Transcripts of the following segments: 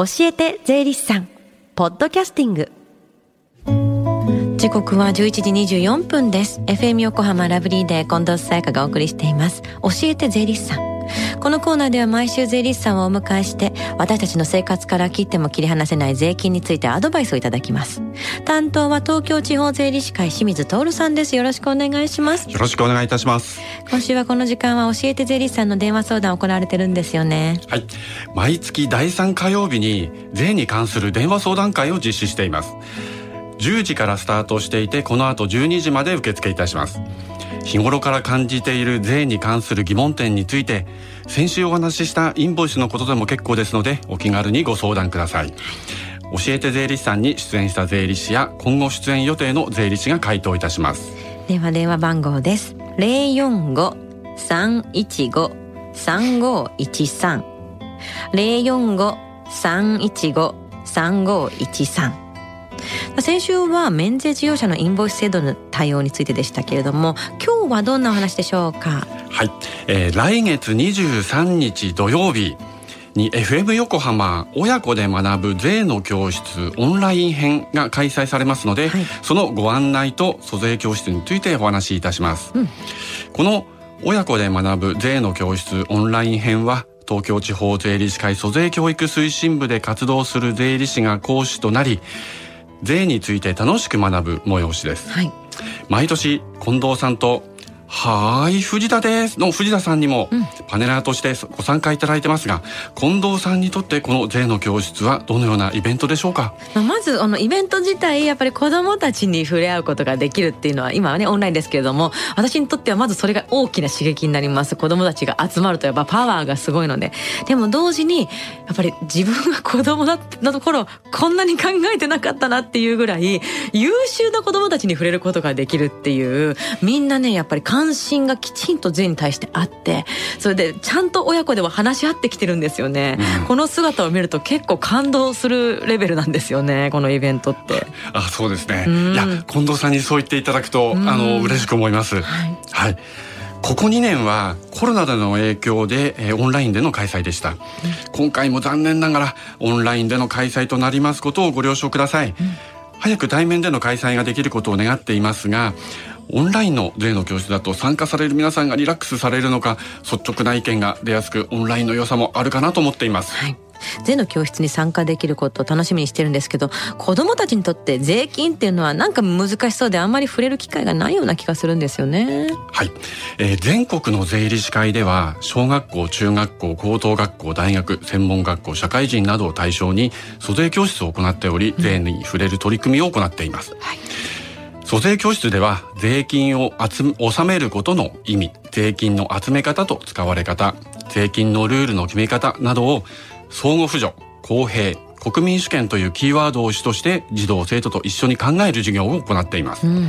教えて税理士さん。ポッドキャスティング。時刻は11時24分です。FM 横浜ラブリーで近藤沙耶香がお送りしています。教えて税理士さん。このコーナーでは毎週税理士さんをお迎えして私たちの生活から切っても切り離せない税金についてアドバイスをいただきます。担当は東京地方税理士会清水徹さんです。よろしくお願いします。よろしくお願いいたします。今週はこの時間は教えて税理士さんの電話相談を行われてるんですよね。はい。毎月第3火曜日に税に関する電話相談会を実施しています10時からスタートしていてこの後12時まで受付いたします。日頃から感じている税に関する疑問点について先週お話ししたインボイスのことでも結構ですのでお気軽にご相談ください。教えて税理士さんに出演した税理士や今後出演予定の税理士が回答いたします。では電話番号です。045-315-3513 045-315-3513先週は免税事業者のインボイス制度の対応についてでしたけれども今日はどんなお話でしょうか？はい、えー、来月23日土曜日に FM 横浜親子で学ぶ税の教室オンライン編が開催されますので、はい、そのご案内と租税教室についてお話しいたします、うん、この親子で学ぶ税の教室オンライン編は東京地方税理士会租税教育推進部で活動する税理士が講師となり税について楽しく学ぶ催しです、はい、毎年近藤さんとはい藤田です。の藤田さんにもパネラーとしてご参加いただいてますが、近藤さんにとってこの税の教室はどのようなイベントでしょうか？まずあのイベント自体やっぱり子どもたちに触れ合うことができるっていうのは今はねオンラインですけれども私にとってはまずそれが大きな刺激になります。子どもたちが集まるとやっぱパワーがすごいので。でも同時にやっぱり自分が子供だったところこんなに考えてなかったなっていうぐらい優秀な子どもたちに触れることができるっていうみんなねやっぱり関心がきちんと税に対してあってそれでちゃんと親子では話し合ってきてるんですよね、うん、この姿を見ると結構感動するレベルなんですよねこのイベントって。あそうですね、うん、いや近藤さんにそう言っていただくと、うん、あの嬉しく思います、はい、はい。ここ2年はコロナでの影響で、えー、オンラインでの開催でした、うん、今回も残念ながらオンラインでの開催となりますことをご了承ください、うん、早く対面での開催ができることを願っていますがオンラインの税の教室だと参加される皆さんがリラックスされるのか率直な意見が出やすくオンラインの良さもあるかなと思っています。はい税の教室に参加できることを楽しみにしてるんですけど子どもたちにとって税金っていうのはなんか難しそうであんまり触れる機会がないような気がするんですよね。はい、えー、全国の税理士会では小学校中学校高等学校大学専門学校社会人などを対象に租税教室を行っており、税に触れる取り組みを行っています。はい租税教室では税金を集納めることの意味、税金の集め方と使われ方、税金のルールの決め方などを相互扶助、公平、国民主権というキーワードを主として児童生徒と一緒に考える授業を行っています。うん、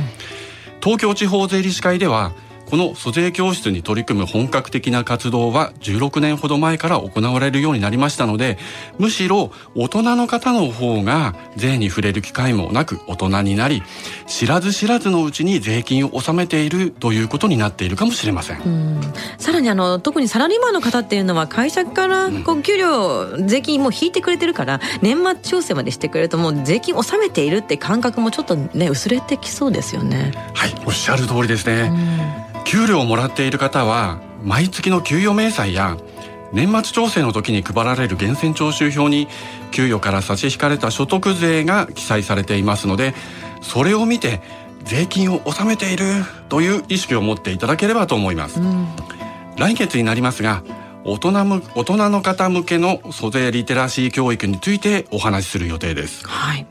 東京地方税理士会ではこの租税教室に取り組む本格的な活動は16年ほど前から行われるようになりましたのでむしろ大人の方の方が税に触れる機会もなく大人になり知らず知らずのうちに税金を納めているということになっているかもしれません。さらにあの特にサラリーマンの方っていうのは会社からこう給料、税金も引いてくれてるから年末調整までしてくれるともう税金納めているって感覚もちょっとね薄れてきそうですよね。はいおっしゃる通りですね、給料をもらっている方は毎月の給与明細や年末調整の時に配られる源泉徴収票に給与から差し引かれた所得税が記載されていますのでそれを見て税金を納めているという意識を持っていただければと思います、うん、来月になりますが大人む大人の方向けの租税リテラシー教育についてお話しする予定です、はい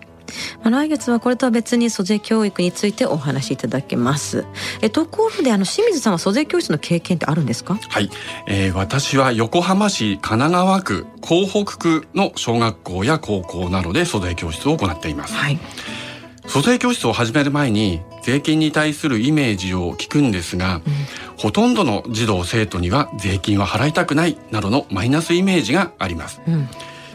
まあ、来月はこれとは別に租税教育についてお話しいただけます。えところであの清水さんは租税教室の経験ってあるんですか？はい、えー、私は横浜市神奈川区港北区の小学校や高校などで租税教室を行っています、はい、租税教室を始める前に税金に対するイメージを聞くんですが、うん、ほとんどの児童生徒には税金は払いたくないなどのマイナスイメージがあります、うん、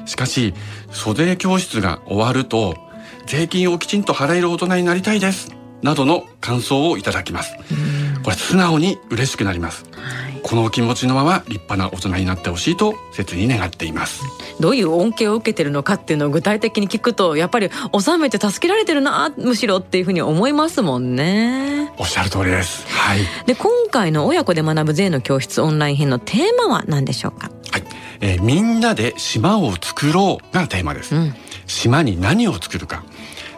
しかし租税教室が終わると税金をきちんと払える大人になりたいです。などの感想をいただきます。これ素直に嬉しくなります、はい、この気持ちのまま立派な大人になってほしいと切に願っています。どういう恩恵を受けてるのかっていうのを具体的に聞くとやっぱり収めて助けられてるなむしろっていうふうに思いますもんね。おっしゃる通りです。はい。で今回の親子で学ぶ税の教室オンライン編のテーマは何でしょうか？はい、えー、みんなで島を作ろうがテーマです、うん、島に何を作るか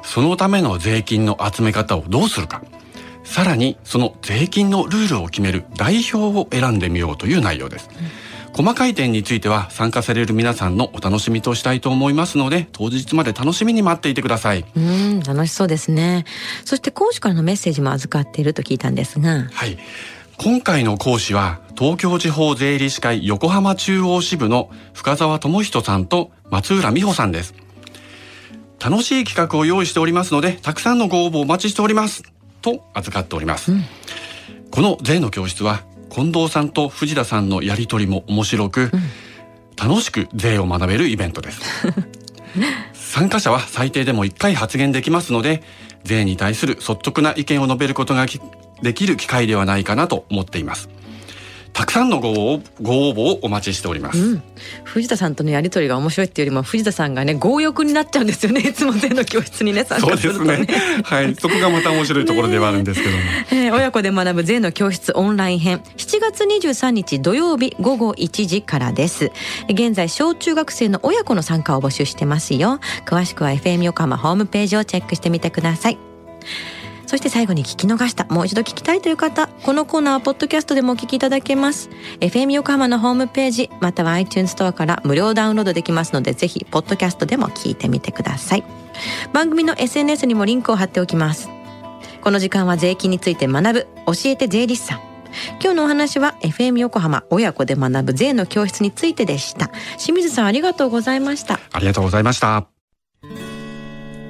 そのための税金の集め方をどうするかさらにその税金のルールを決める代表を選んでみようという内容です、うん、細かい点については参加される皆さんのお楽しみとしたいと思いますので当日まで楽しみに待っていてください。うん楽しそうですね。そして講師からのメッセージも預かっていると聞いたんですが。はい。今回の講師は東京地方税理士会横浜中央支部の深澤智人さんと松浦美穂さんです楽しい企画を用意しておりますのでたくさんのご応募お待ちしております。と預かっております、うん、この税の教室は近藤さんと藤田さんのやりとりも面白く、うん、楽しく税を学べるイベントです。参加者は最低でも1回発言できますので税に対する率直な意見を述べることができる機会ではないかなと思っていますたくさんのご応募をお待ちしております、うん、藤田さんとのやりとりが面白いっていうよりも藤田さんがね強欲になっちゃうんですよね。いつも全の教室にね参加するとね、ね、はい。そこがまた面白いところではあるんですけども、えー、親子で学ぶ税の教室オンライン編。7月23日土曜日午後1時からです。現在小中学生の親子の参加を募集してますよ。詳しくは FM 横浜ホームページをチェックしてみてくださいそして最後に聞き逃した、もう一度聞きたいという方、このコーナーはポッドキャストでもお聞きいただけます。FM 横浜のホームページ、または iTunes ストアから無料ダウンロードできますので、ぜひ、ポッドキャストでも聞いてみてください。番組の SNS にもリンクを貼っておきます。この時間は税金について学ぶ、教えて税理士さん。今日のお話は FM 横浜親子で学ぶ税の教室についてでした。清水さんありがとうございました。ありがとうございました。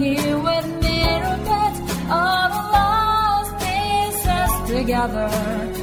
here with me, Rupert, all the lost pieces together.